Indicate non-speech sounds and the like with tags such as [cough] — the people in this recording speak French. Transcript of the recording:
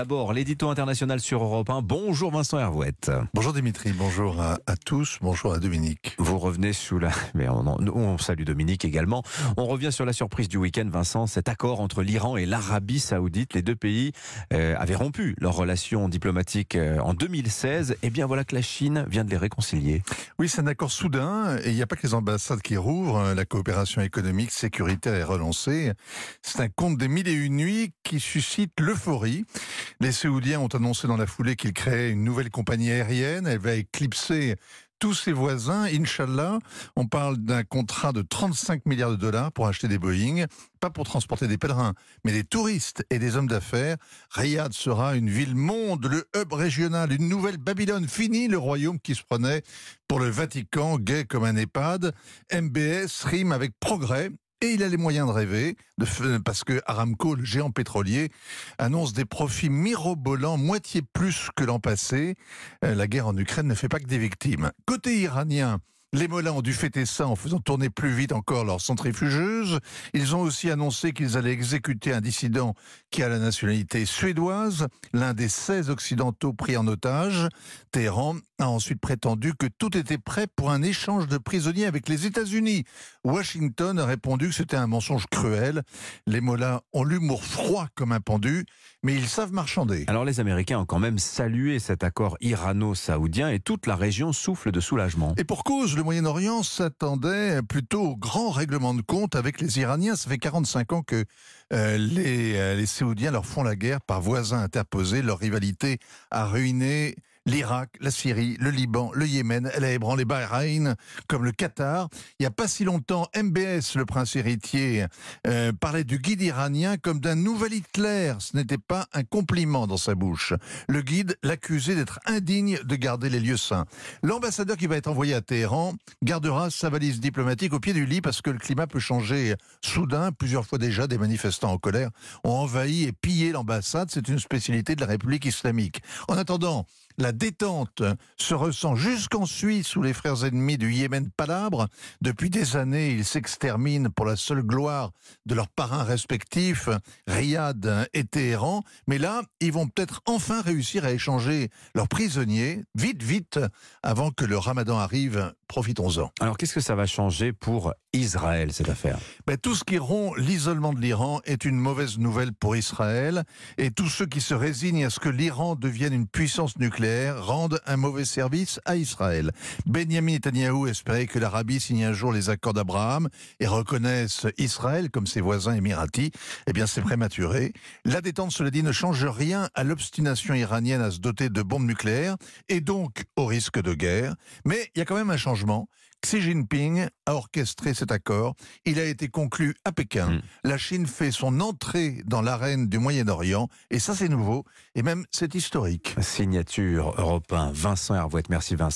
D'abord, l'édito international sur Europe 1. Bonjour Vincent Hervouette. Bonjour Dimitri, bonjour à, à, tous, bonjour à Dominique. Vous revenez sous la... [laughs] Mais on, on, on, salue Dominique également. On revient sur la surprise du week-end, Vincent, cet accord entre l'Iran et l'Arabie saoudite. Les deux pays euh, avaient rompu leurs relations diplomatiques euh, en 2016. Et eh bien voilà que la Chine vient de les réconcilier. Oui, c'est un accord soudain et il n'y a pas que les ambassades qui rouvrent. La coopération économique, sécuritaire est relancée. C'est un conte des mille et une nuits qui suscite l'euphorie. Les Saoudiens ont annoncé dans la foulée qu'ils créaient une nouvelle compagnie aérienne. Elle va éclipser tous ses voisins, Inch'Allah. On parle d'un contrat de 35 milliards de dollars pour acheter des Boeing, pas pour transporter des pèlerins, mais des touristes et des hommes d'affaires. Riyad sera une ville-monde, le hub régional, une nouvelle Babylone. Fini le royaume qui se prenait pour le Vatican, gay comme un EHPAD. MBS rime avec progrès et il a les moyens de rêver, de, parce que Aramco, le géant pétrolier, annonce des profits mirobolants, moitié plus que l'an passé. Euh, la guerre en Ukraine ne fait pas que des victimes. Côté iranien, les Mollahs ont dû fêter ça en faisant tourner plus vite encore leur centrifugeuse. Ils ont aussi annoncé qu'ils allaient exécuter un dissident qui a la nationalité suédoise, l'un des 16 occidentaux pris en otage. Téhéran a ensuite prétendu que tout était prêt pour un échange de prisonniers avec les États-Unis. Washington a répondu que c'était un mensonge cruel. Les Mollahs ont l'humour froid comme un pendu, mais ils savent marchander. Alors les Américains ont quand même salué cet accord irano-saoudien et toute la région souffle de soulagement. Et pour cause, le Moyen-Orient s'attendait plutôt au grand règlement de compte avec les Iraniens. Ça fait 45 ans que euh, les, euh, les Saoudiens leur font la guerre par voisins interposés. Leur rivalité a ruiné l'Irak, la Syrie, le Liban, le Yémen, elle a ébranlé Bahreïn, comme le Qatar. Il n'y a pas si longtemps, MBS, le prince héritier, euh, parlait du guide iranien comme d'un nouvel Hitler. Ce n'était pas un compliment dans sa bouche. Le guide l'accusait d'être indigne de garder les lieux saints. L'ambassadeur qui va être envoyé à Téhéran gardera sa valise diplomatique au pied du lit parce que le climat peut changer soudain. Plusieurs fois déjà, des manifestants en colère ont envahi et pillé l'ambassade. C'est une spécialité de la République islamique. En attendant, la détente se ressent jusqu'en Suisse où les frères ennemis du Yémen palabres. Depuis des années, ils s'exterminent pour la seule gloire de leurs parrains respectifs, Riyad et Téhéran. Mais là, ils vont peut-être enfin réussir à échanger leurs prisonniers, vite, vite, avant que le ramadan arrive. Profitons-en. Alors, qu'est-ce que ça va changer pour Israël, cette affaire? Ben, Tout ce qui rompt l'isolement de l'Iran est une mauvaise nouvelle pour Israël. Et tous ceux qui se résignent à ce que l'Iran devienne une puissance nucléaire rendent un mauvais service à Israël. Benjamin Netanyahu espérait que l'Arabie signe un jour les accords d'Abraham et reconnaisse Israël comme ses voisins émiratis. Eh bien, c'est prématuré. La détente, cela dit, ne change rien à l'obstination iranienne à se doter de bombes nucléaires et donc au risque de guerre. Mais il y a quand même un changement. Xi Jinping a orchestré cet accord. Il a été conclu à Pékin. Mm. La Chine fait son entrée dans l'arène du Moyen-Orient. Et ça, c'est nouveau. Et même, c'est historique. Signature européen. Vincent Hervouette. Merci, Vincent.